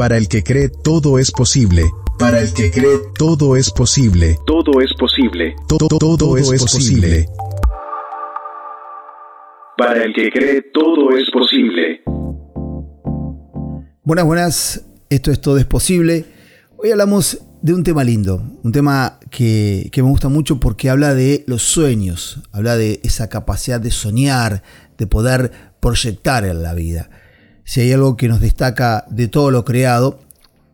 Para el que cree todo es posible. Para el que cree todo es posible. Todo es posible. Todo, todo, es, posible. Para el que cree todo es posible. Buenas, buenas. Esto es Todo es posible. Hoy hablamos de un tema lindo, un tema que, que, me gusta mucho porque habla de los sueños, habla de esa capacidad de soñar, de poder proyectar en la vida. Si hay algo que nos destaca de todo lo creado,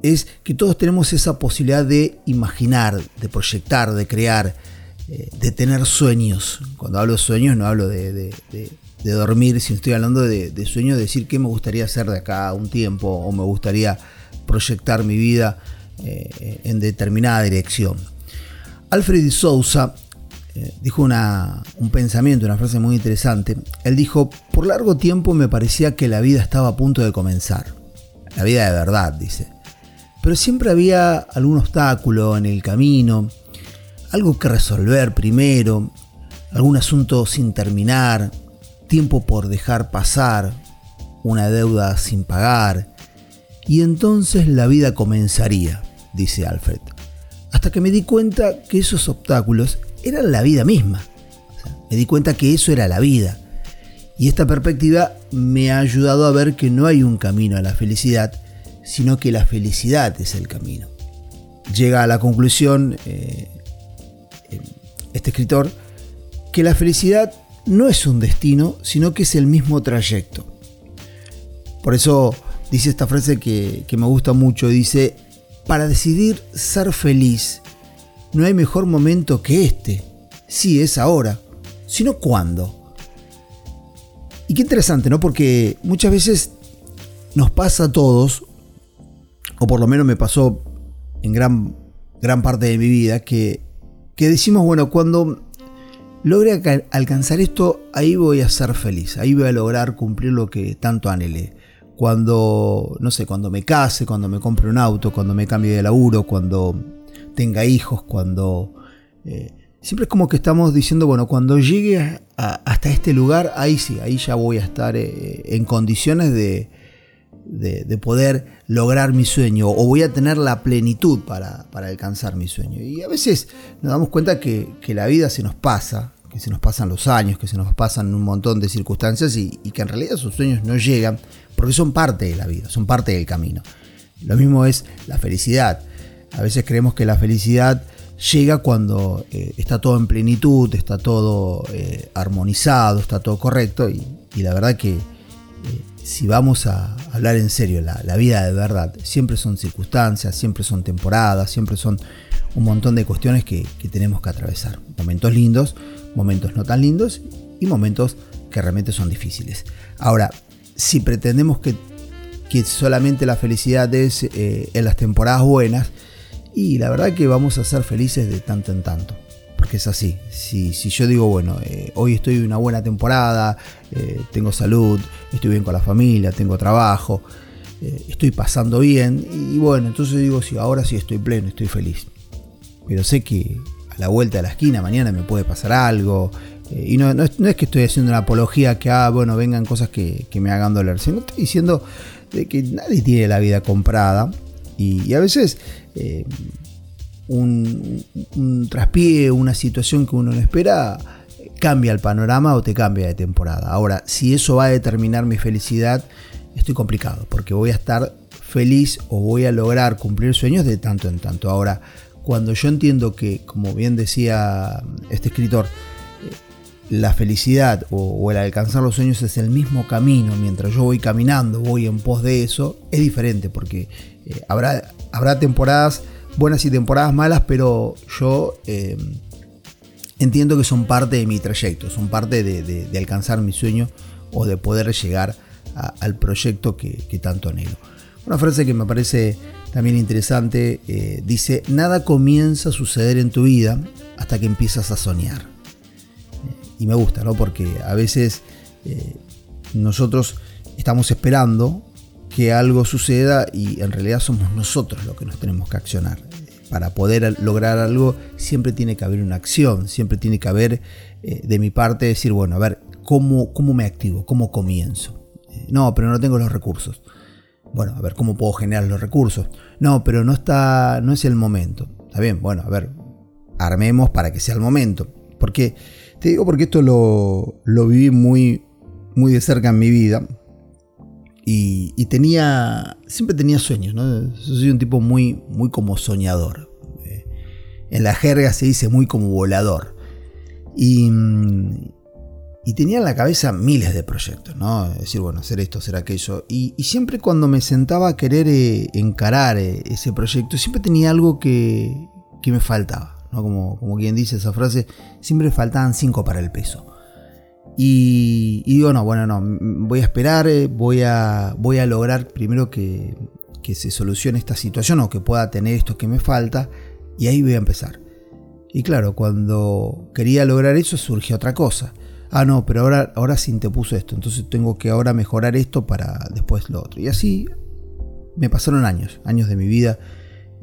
es que todos tenemos esa posibilidad de imaginar, de proyectar, de crear, eh, de tener sueños. Cuando hablo de sueños no hablo de, dormir, si estoy hablando de, sueños, de decir qué me gustaría hacer de acá a un tiempo o me gustaría proyectar mi vida eh, en determinada dirección. Alfred Sousa eh, dijo un pensamiento, una frase muy interesante. Él dijo, por largo tiempo me parecía que la vida estaba a punto de comenzar. La vida de verdad, dice pero siempre había algún obstáculo en el camino, algo que resolver primero, algún asunto sin terminar, tiempo por dejar pasar, una deuda sin pagar, y entonces la vida comenzaría, dice Alfred, hasta que me di cuenta que esos obstáculos eran la vida misma. me di cuenta que eso era la vida. Y esta perspectiva me ha ayudado a ver que no hay un camino a la felicidad, sino que la felicidad es el camino. Llega a la conclusión eh, este escritor que la felicidad no es un destino, sino que es el mismo trayecto. Por eso dice esta frase que, que me gusta mucho, dice, para decidir ser feliz, no hay mejor momento que este. Sí, es ahora, sino cuándo. Y qué interesante, ¿no? Porque muchas veces nos pasa a todos, o por lo menos me pasó en gran, gran parte de mi vida, que, que decimos, bueno, cuando logre alcanzar esto, ahí voy a ser feliz, ahí voy a lograr cumplir lo que tanto anhelé. Cuando, no sé, cuando me case, cuando me compre un auto, cuando me cambie de laburo, cuando tenga hijos, cuando... Eh, siempre es como que estamos diciendo, bueno, cuando llegue hasta este lugar, ahí sí, ahí ya voy a estar eh, en condiciones de, de, poder lograr mi sueño o voy a tener la plenitud para, alcanzar mi sueño. Y a veces nos damos cuenta que, la vida se nos pasa, que se nos pasan los años, que se nos pasan un montón de circunstancias y, que en realidad esos sueños no llegan porque son parte de la vida, son parte del camino. Lo mismo es la felicidad. A veces creemos que la felicidad llega cuando eh, está todo en plenitud, está todo eh, armonizado, está todo correcto y, la verdad que eh, si vamos a hablar en serio, la, vida de verdad, siempre son circunstancias, siempre son temporadas, siempre son un montón de cuestiones que, tenemos que atravesar. Momentos lindos, momentos no tan lindos y momentos que realmente son difíciles. Ahora, si pretendemos que, solamente la felicidad es en las temporadas buenas, y la verdad que vamos a ser felices de tanto en tanto porque es así. Si, yo digo, bueno, eh, hoy estoy en una buena temporada, eh, tengo salud, estoy bien con la familia, tengo trabajo, eh, estoy pasando bien, y bueno, entonces digo, sí, ahora sí estoy pleno, estoy feliz. Pero sé que a la vuelta de la esquina mañana me puede pasar algo, y no, es, que estoy haciendo una apología que, ah, bueno, vengan cosas que, me hagan doler, sino estoy diciendo de que nadie tiene la vida comprada, y, a veces un, un traspié, una situación que uno no espera, cambia el panorama o te cambia de temporada. Ahora, si eso va a determinar mi felicidad, estoy complicado, porque voy a estar feliz o voy a lograr cumplir sueños de tanto en tanto. Ahora, cuando yo entiendo que, como bien decía este escritor, eh, la felicidad o, el alcanzar los sueños es el mismo camino, mientras yo voy caminando, voy en pos de eso, es diferente, porque eh, habrá, habrá temporadas buenas y temporadas malas, pero yo eh, entiendo que son parte de mi trayecto, son parte de, alcanzar mi sueño o de poder llegar al proyecto que, tanto anhelo. Una frase que me parece también interesante eh, dice, nada comienza a suceder en tu vida hasta que empiezas a soñar. Y me gusta, ¿no? Porque a veces eh, nosotros estamos esperando que algo suceda y en realidad somos nosotros los que nos tenemos que accionar. Para poder lograr algo siempre tiene que haber una acción, siempre tiene que haber eh, de mi parte decir, bueno, a ver, ¿cómo, cómo me activo? ¿Cómo comienzo? Eh, no, pero no tengo los recursos. Bueno, a ver cómo puedo generar los recursos. No, pero no está, no es el momento. Está bien, bueno, a ver, armemos para que sea el momento. Porque, te digo porque esto lo, lo viví muy, muy de cerca en mi vida. Y, tenía, siempre tenía sueños, ¿no? soy un tipo muy, muy como soñador. Eh, en la jerga se dice muy como volador. Y, y tenía en la cabeza miles de proyectos, ¿no? Es decir, bueno, hacer esto, hacer aquello. Y, siempre cuando me sentaba a querer eh, encarar eh, ese proyecto, siempre tenía algo que, que me faltaba, Como, como quien dice esa frase, siempre faltaban cinco para el peso. Y, digo, no, bueno, no, voy a esperar, eh, voy a, voy a lograr primero que, que se solucione esta situación o que pueda tener esto que me falta, y ahí voy a empezar. Y claro, cuando quería lograr eso surgió otra cosa ah, no, pero ahora, ahora sí te puso esto, entonces tengo que ahora mejorar esto para después lo otro. Y así me pasaron años, años de mi vida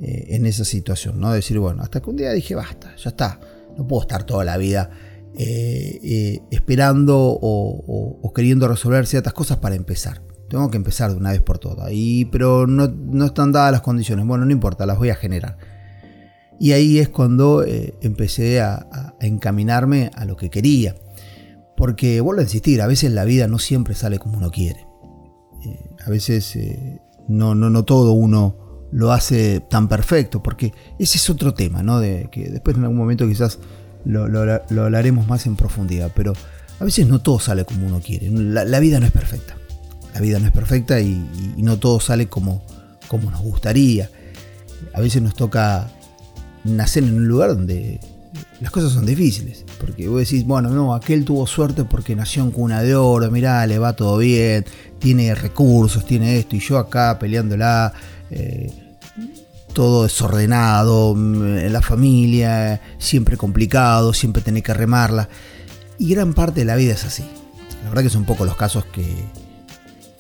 eh, en esa situación, ¿no? Decir, bueno, hasta que un día dije, basta, ya está, no puedo estar toda la vida eh, eh, esperando o, queriendo resolver ciertas cosas para empezar. Tengo que empezar de una vez por todas. Y, pero no, están dadas las condiciones. Bueno, no importa, las voy a generar. Y ahí es cuando empecé a encaminarme a lo que quería. Porque, vuelvo a insistir, a veces la vida no siempre sale como uno quiere. A veces no, no, no todo uno lo hace tan perfecto, porque ese es otro tema, ¿no? De, que después en algún momento quizás lo, hablaremos más en profundidad, pero a veces no todo sale como uno quiere. La, vida no es perfecta. La vida no es perfecta y, y, no todo sale como, como nos gustaría. A veces nos toca nacer en un lugar donde las cosas son difíciles. Porque vos decís, bueno, no, aquel tuvo suerte porque nació en cuna de oro, mirá, le va todo bien, tiene recursos, tiene esto, y yo acá peleándola, eh, todo desordenado, mm, la familia, siempre complicado, siempre tener que remarla. Y gran parte de la vida es así. La verdad que son pocos los casos que,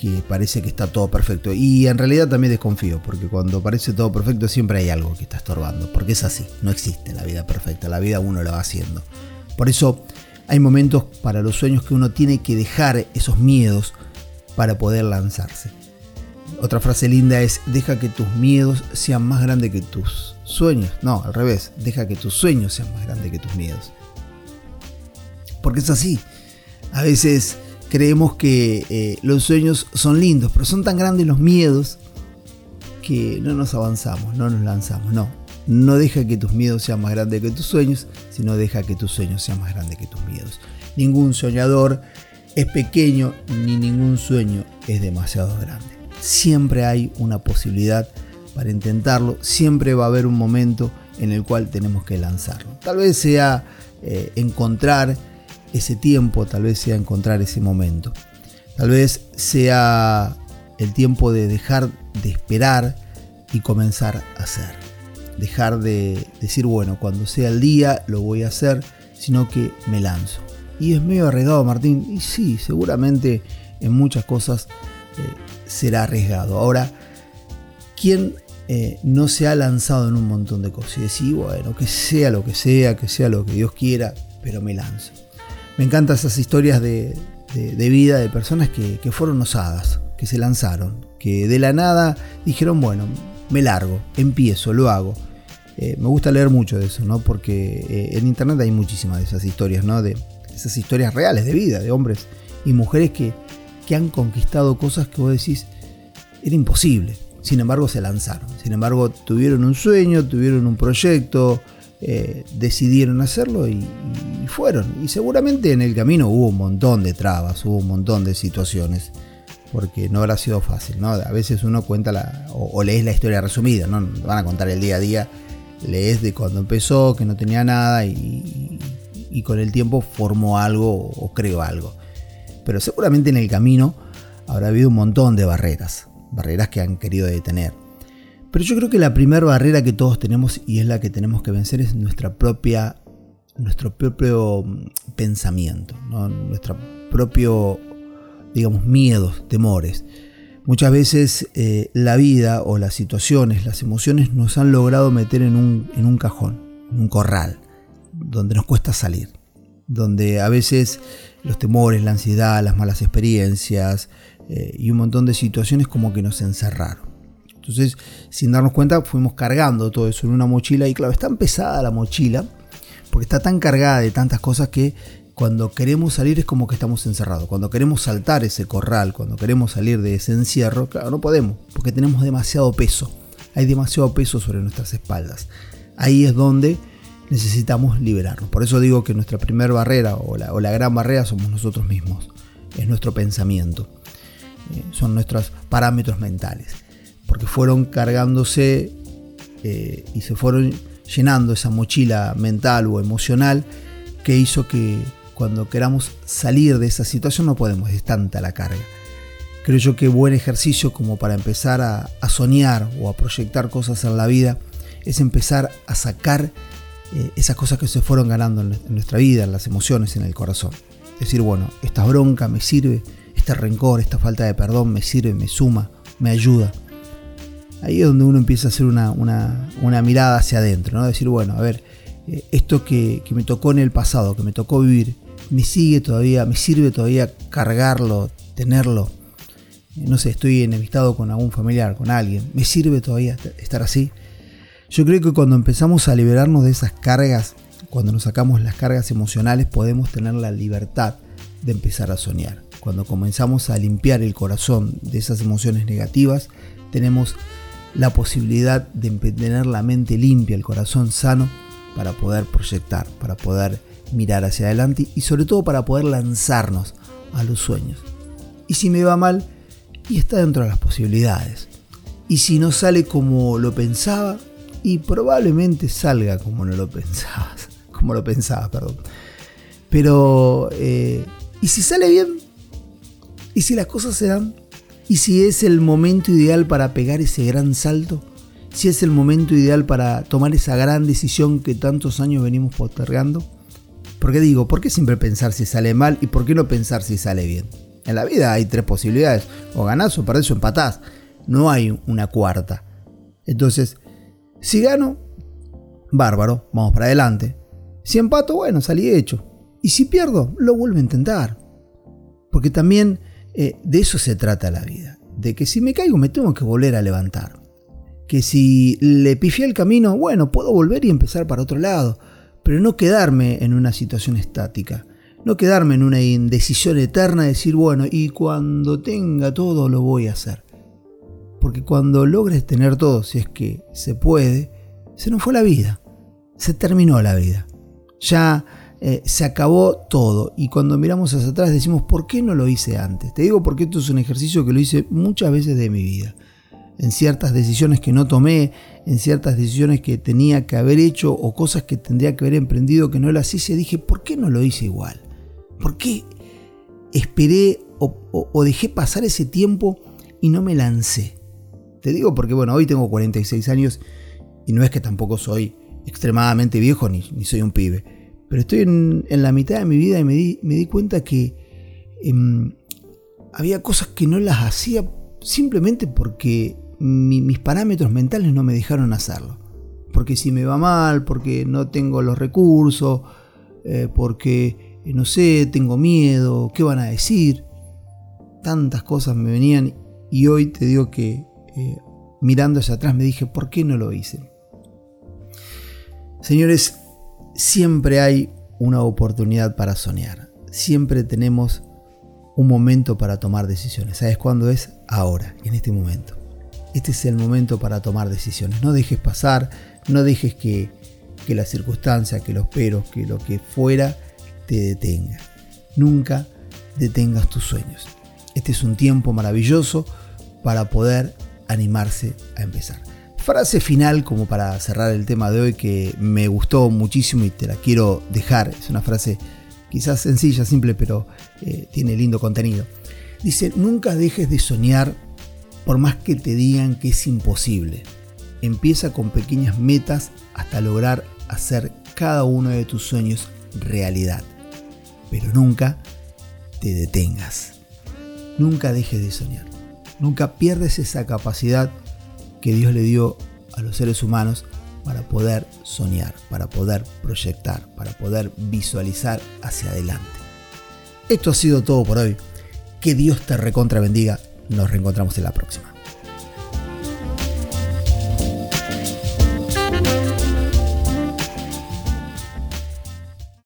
que parece que está todo perfecto. Y en realidad también desconfío, porque cuando parece todo perfecto siempre hay algo que está estorbando, porque es así, no existe la vida perfecta, la vida uno la va haciendo. Por eso hay momentos para los sueños que uno tiene que dejar esos miedos para poder lanzarse. Otra frase linda es, deja que tus miedos sean más grandes que tus sueños. No, al revés, deja que tus sueños sean más grandes que tus miedos. Porque es así. A veces creemos que eh, los sueños son lindos, pero son tan grandes los miedos que no nos avanzamos, no nos lanzamos, no. No deja que tus miedos sean más grandes que tus sueños, sino deja que tus sueños sean más grandes que tus miedos. Ningún soñador es pequeño ni ningún sueño es demasiado grande. Siempre hay una posibilidad para intentarlo, siempre va a haber un momento en el cual tenemos que lanzarlo. Tal vez sea eh, encontrar ese tiempo, tal vez sea encontrar ese momento. Tal vez sea el tiempo de dejar de esperar y comenzar a hacer. Dejar de decir, bueno, cuando sea el día lo voy a hacer, sino que me lanzo. Y es medio arriesgado, Martín. Y sí, seguramente en muchas cosas eh, será arriesgado. Ahora, ¿quién eh, no se ha lanzado en un montón de cosas? Y decir, bueno, que sea lo que sea, que sea lo que Dios quiera, pero me lanzo. Me encantan esas historias de, vida de personas que, fueron osadas, que se lanzaron, que de la nada dijeron, bueno, me largo, empiezo, lo hago. Eh, me gusta leer mucho de eso, ¿no? Porque en internet hay muchísimas de esas historias, ¿no? De esas historias reales de vida, de hombres y mujeres que, que han conquistado cosas que vos decís, era imposible. Sin embargo, se lanzaron. Sin embargo, tuvieron un sueño, tuvieron un proyecto, eh, decidieron hacerlo y, fueron. Y seguramente en el camino hubo un montón de trabas, hubo un montón de situaciones, porque no habrá sido fácil, ¿no? A veces uno cuenta la, o, lees la historia resumida, ¿no? Van a contar el día a día, lees de cuando empezó, que no tenía nada y, y con el tiempo formó algo o creó algo. Pero seguramente en el camino habrá habido un montón de barreras, barreras que han querido detener pero yo creo que la primera barrera que todos tenemos y es la que tenemos que vencer es nuestra propia, nuestro propio mm, pensamiento, nuestro propio, digamos, miedos, temores. Muchas veces eh, la vida o las situaciones, las emociones nos han logrado meter en un, en un cajón, en un corral, donde nos cuesta salir, donde a veces los temores, la ansiedad, las malas experiencias, eh, y un montón de situaciones como que nos encerraron. Entonces, sin darnos cuenta, fuimos cargando todo eso en una mochila y claro, es tan pesada la mochila, porque está tan cargada de tantas cosas que cuando queremos salir es como que estamos encerrados. Cuando queremos saltar ese corral, cuando queremos salir de ese encierro, claro, no podemos, porque tenemos demasiado peso. Hay demasiado peso sobre nuestras espaldas. Ahí es donde necesitamos liberarnos. Por eso digo que nuestra primera barrera o la, o la, gran barrera somos nosotros mismos. Es nuestro pensamiento. Eh, son nuestros parámetros mentales. Porque fueron cargándose eh, y se fueron llenando esa mochila mental o emocional que hizo que cuando queramos salir de esa situación no podemos, es tanta la carga. Creo yo que buen ejercicio como para empezar a, a soñar o a proyectar cosas en la vida es empezar a sacar eh, esas cosas que se fueron ganando en, nuestra vida, en las emociones, en el corazón. Decir, bueno, esta bronca me sirve, este rencor, esta falta de perdón me sirve, me suma, me ayuda. Ahí es donde uno empieza a hacer una, una, una mirada hacia adentro, ¿no? Decir, bueno, a ver, eh, esto que, que me tocó en el pasado, que me tocó vivir, me sigue todavía, me sirve todavía cargarlo, tenerlo. No sé, estoy enemistado con algún familiar, con alguien. ¿Me sirve todavía estar así? Yo creo que cuando empezamos a liberarnos de esas cargas, cuando nos sacamos las cargas emocionales, podemos tener la libertad de empezar a soñar. Cuando comenzamos a limpiar el corazón de esas emociones negativas, tenemos la posibilidad de tener la mente limpia, el corazón sano, para poder proyectar, para poder mirar hacia adelante y sobre todo para poder lanzarnos a los sueños. Y si me va mal, y está dentro de las posibilidades. Y si no sale como lo pensaba, y probablemente salga como no lo pensabas, como lo pensaba, perdón. Pero, eh, ¿y si sale bien? ¿Y si las cosas se dan? ¿Y si es el momento ideal para pegar ese gran salto? ¿Si es el momento ideal para tomar esa gran decisión que tantos años venimos postergando? Porque digo, ¿por qué siempre pensar si sale mal y por qué no pensar si sale bien? En la vida hay tres posibilidades, o ganás o perdés o empatás. No hay una cuarta. Entonces, si gano, bárbaro, vamos para adelante. Si empato, bueno, salí hecho. Y si pierdo, lo vuelvo a intentar. Porque también eh, de eso se trata la vida. De que si me caigo me tengo que volver a levantar. Que si le pifié el camino, bueno, puedo volver y empezar para otro lado. Pero no quedarme en una situación estática. No quedarme en una indecisión eterna de decir, bueno, y cuando tenga todo lo voy a hacer. Porque cuando logres tener todo, si es que se puede, se nos fue la vida. Se terminó la vida. Ya eh, se acabó todo. Y cuando miramos hacia atrás decimos, ¿por qué no lo hice antes? Te digo porque esto es un ejercicio que lo hice muchas veces de mi vida. En ciertas decisiones que no tomé, en ciertas decisiones que tenía que haber hecho o cosas que tendría que haber emprendido que no las hice, dije, ¿por qué no lo hice igual? ¿Por qué esperé o, o, o dejé pasar ese tiempo y no me lancé? Te digo porque, bueno, hoy tengo 46 años y no es que tampoco soy extremadamente viejo ni, soy un pibe. Pero estoy en, la mitad de mi vida y me di, me di cuenta que eh, había cosas que no las hacía simplemente porque mi, mis parámetros mentales no me dejaron hacerlo. Porque si me va mal, porque no tengo los recursos, eh, porque, eh, no sé, tengo miedo, ¿qué van a decir? Tantas cosas me venían y hoy te digo que eh, mirando hacia atrás me dije, ¿por qué no lo hice? Señores, siempre hay una oportunidad para soñar. Siempre tenemos un momento para tomar decisiones. ¿Sabes cuándo es? Ahora, en este momento. Este es el momento para tomar decisiones. No dejes pasar, no dejes que, que la circunstancia, que los peros, que lo que fuera te detenga. Nunca detengas tus sueños. Este es un tiempo maravilloso para poder animarse a empezar. Frase final como para cerrar el tema de hoy que me gustó muchísimo y te la quiero dejar. Es una frase quizás sencilla, simple, pero eh, tiene lindo contenido. Dice, nunca dejes de soñar por más que te digan que es imposible. Empieza con pequeñas metas hasta lograr hacer cada uno de tus sueños realidad. Pero nunca te detengas. Nunca dejes de soñar. Nunca pierdes esa capacidad que Dios le dio a los seres humanos para poder soñar, para poder proyectar, para poder visualizar hacia adelante. Esto ha sido todo por hoy. Que Dios te recontra bendiga. Nos reencontramos en la próxima.